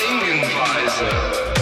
von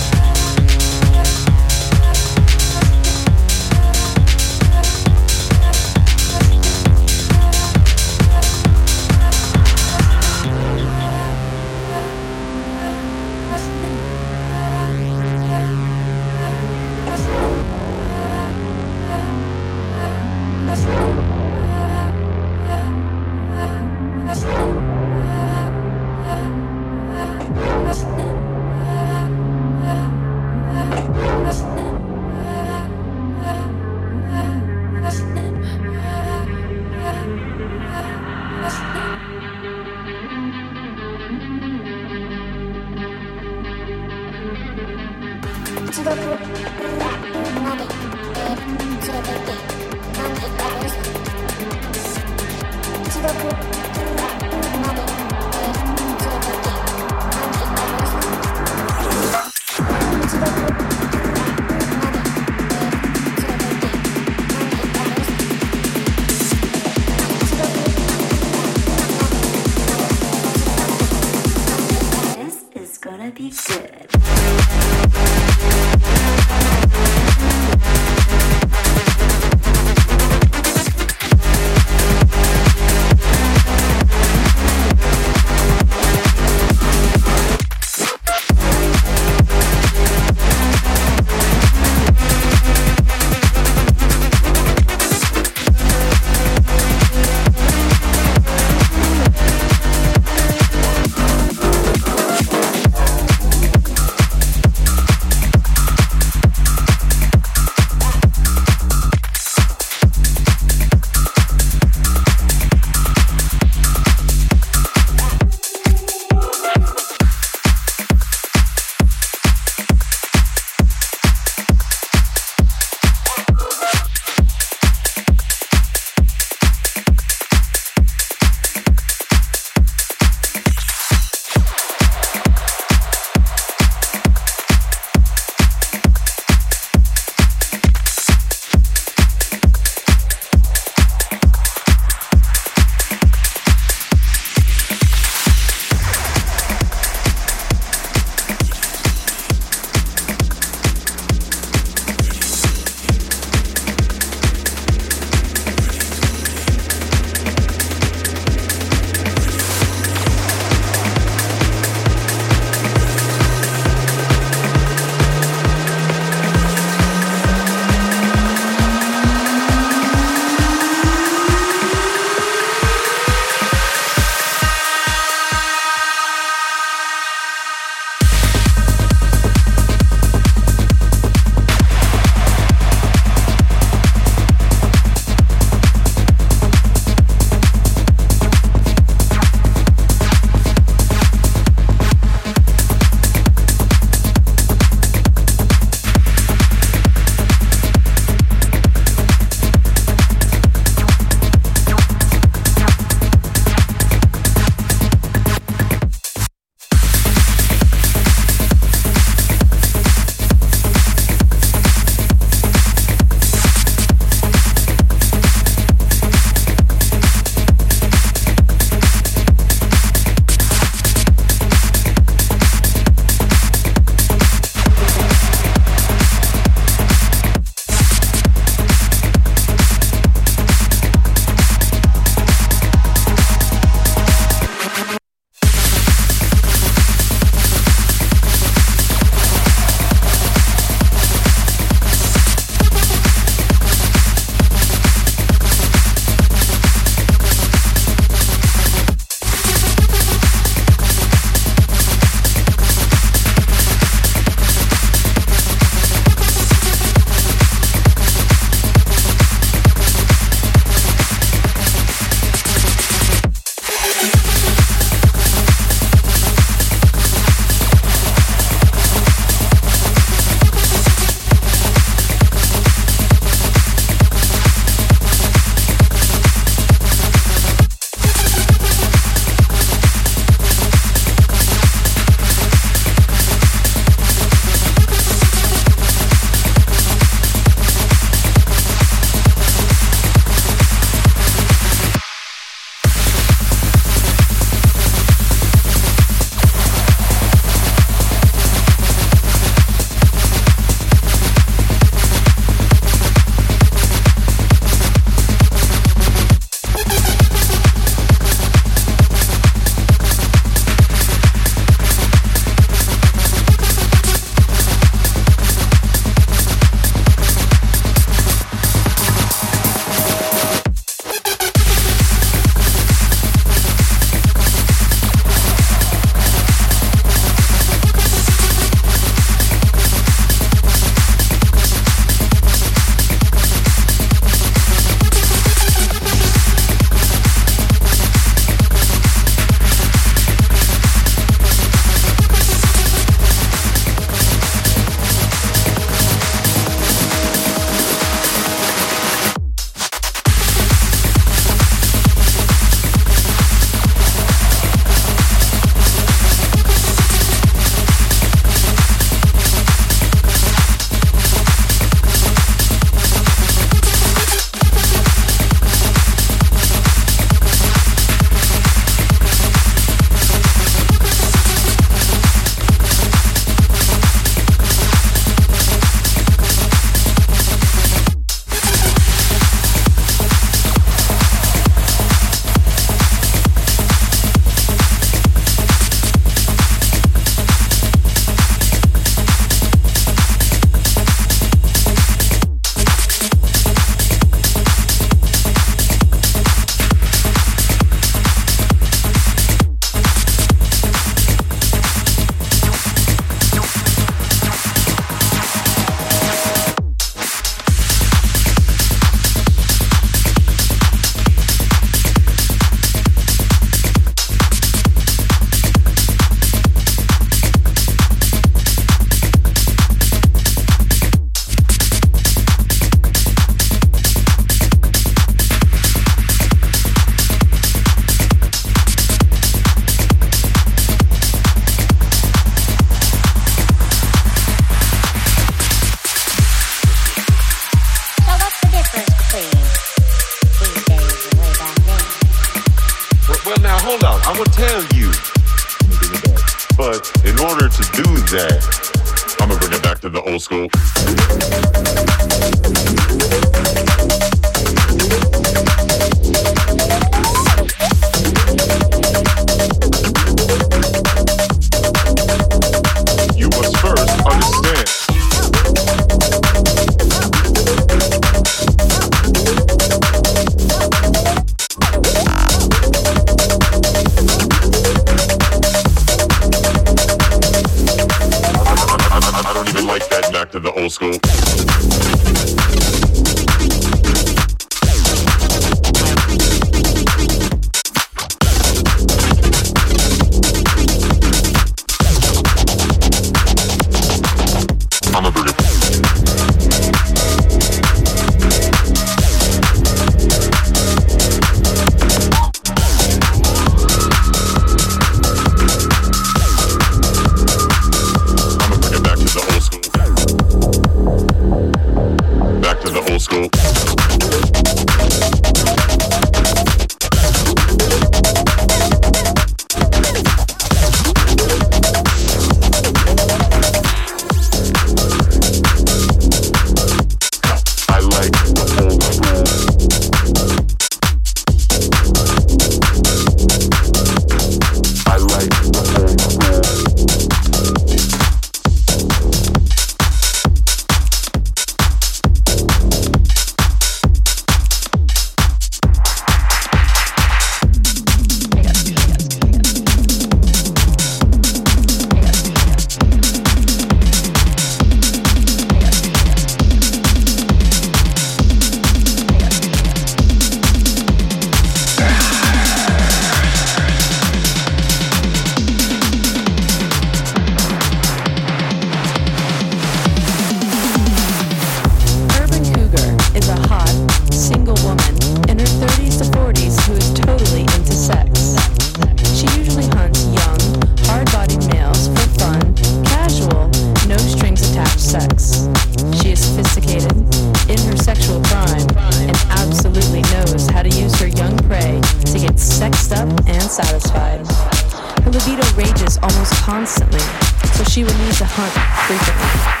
hunt frequently.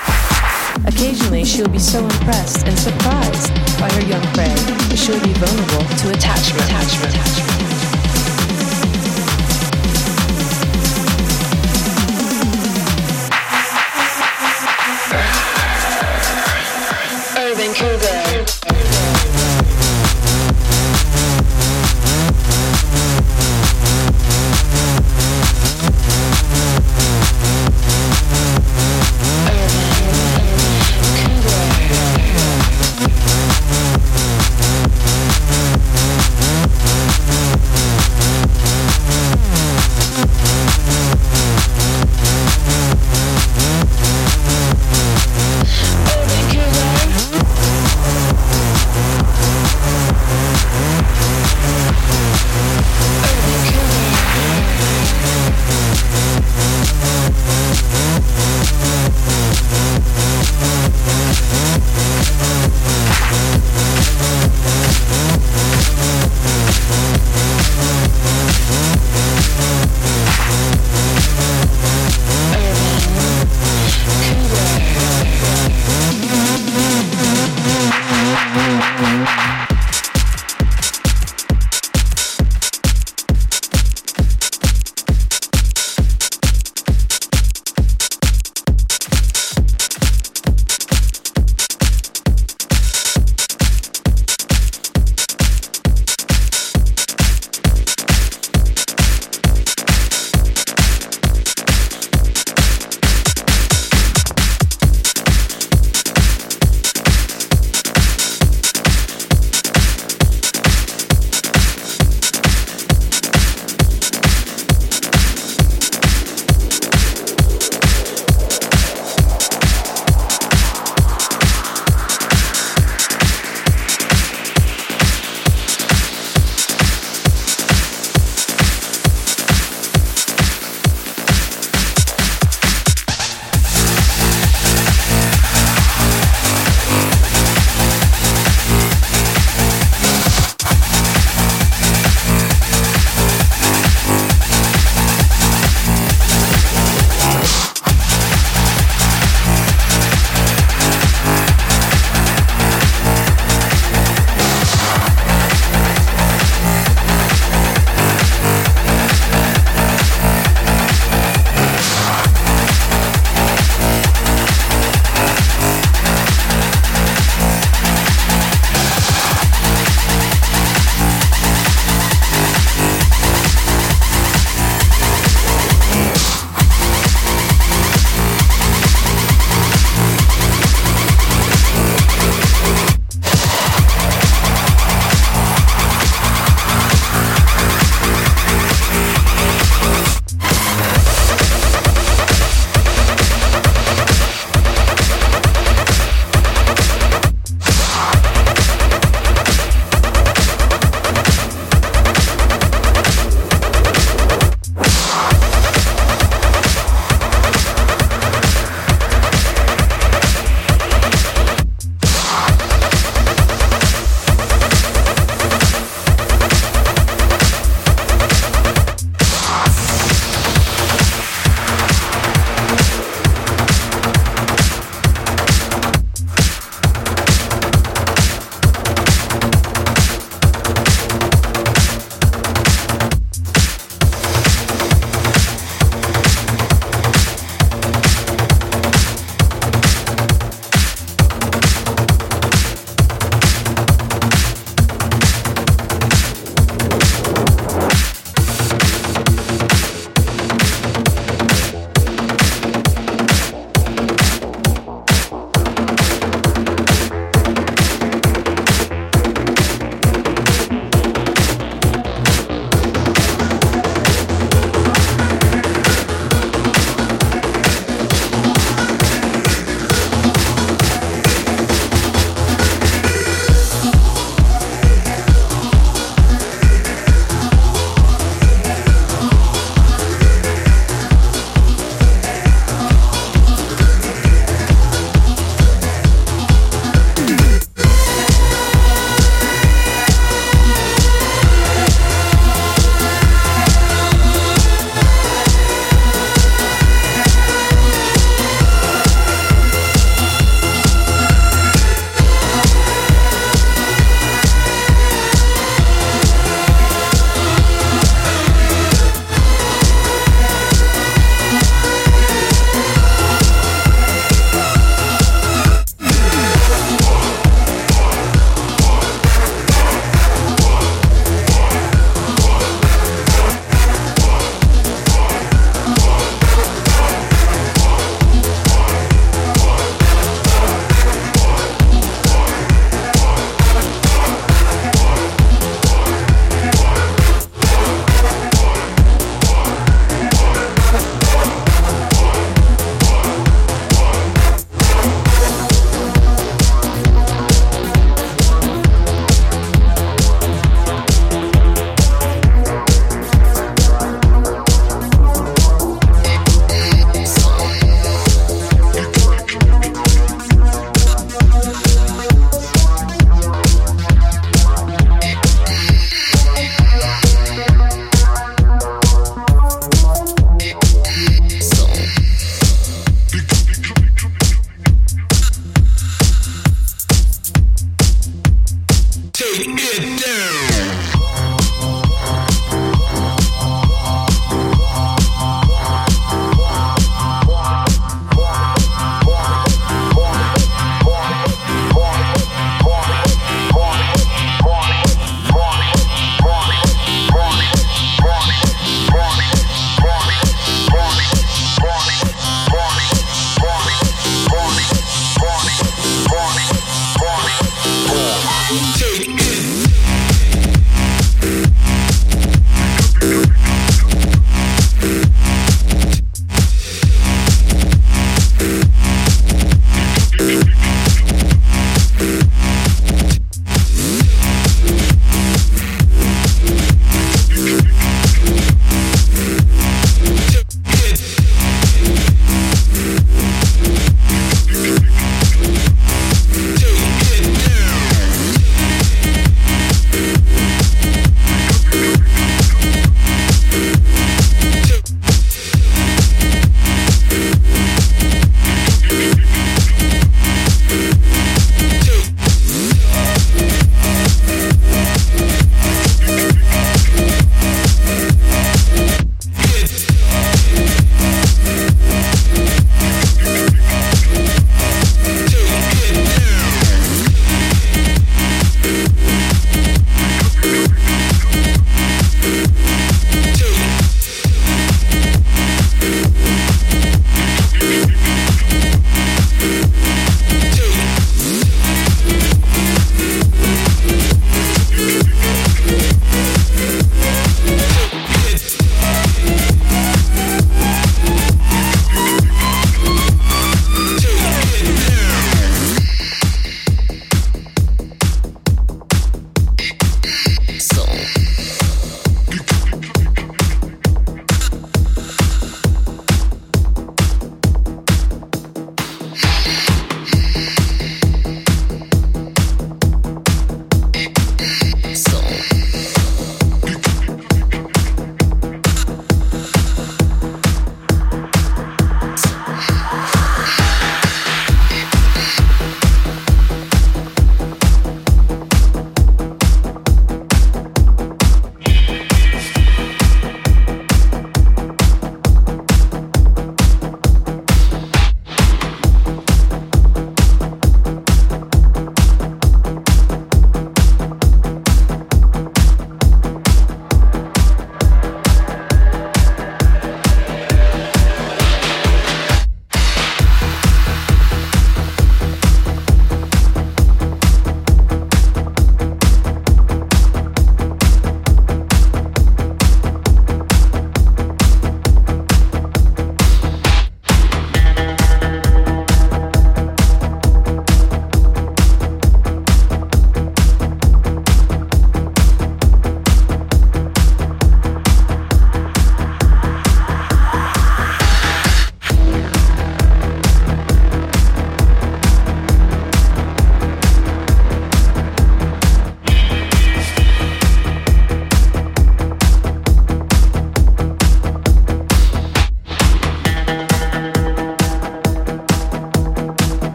Occasionally, she'll be so impressed and surprised by her young prey that she'll be vulnerable to attachment. attachment. attachment.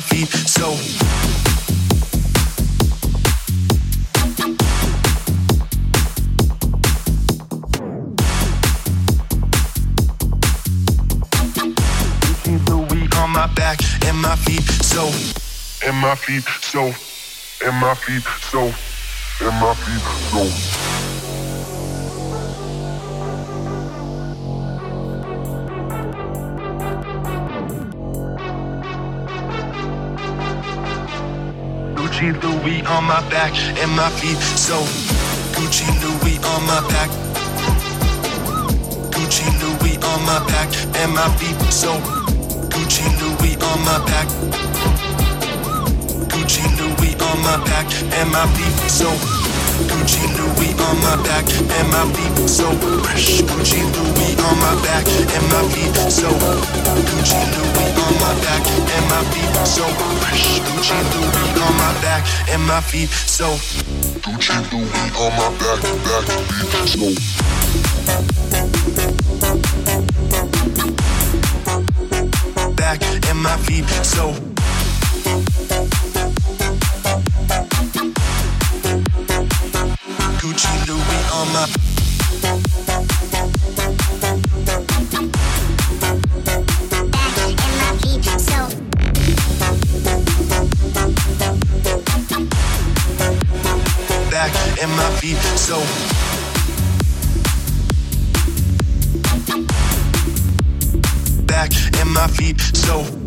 My feet. So. my my feet so and my feet so and my feet so and my feet so Gucci Louis on my back and my feet so Gucci Louis on my back Gucci Louis on my back and my feet so Gucci Louis on my back Gucci Louis on my back and my feet so Gucci Louis on my back and my feet so fresh. Gucci Louis on my back and my feet so Gucci Louis on my back and my feet so fresh. Gucci Louis on my back and my feet so Gucci Louis on my back, back, feet so. Back and my feet so my back and my feet so. Back and my feet so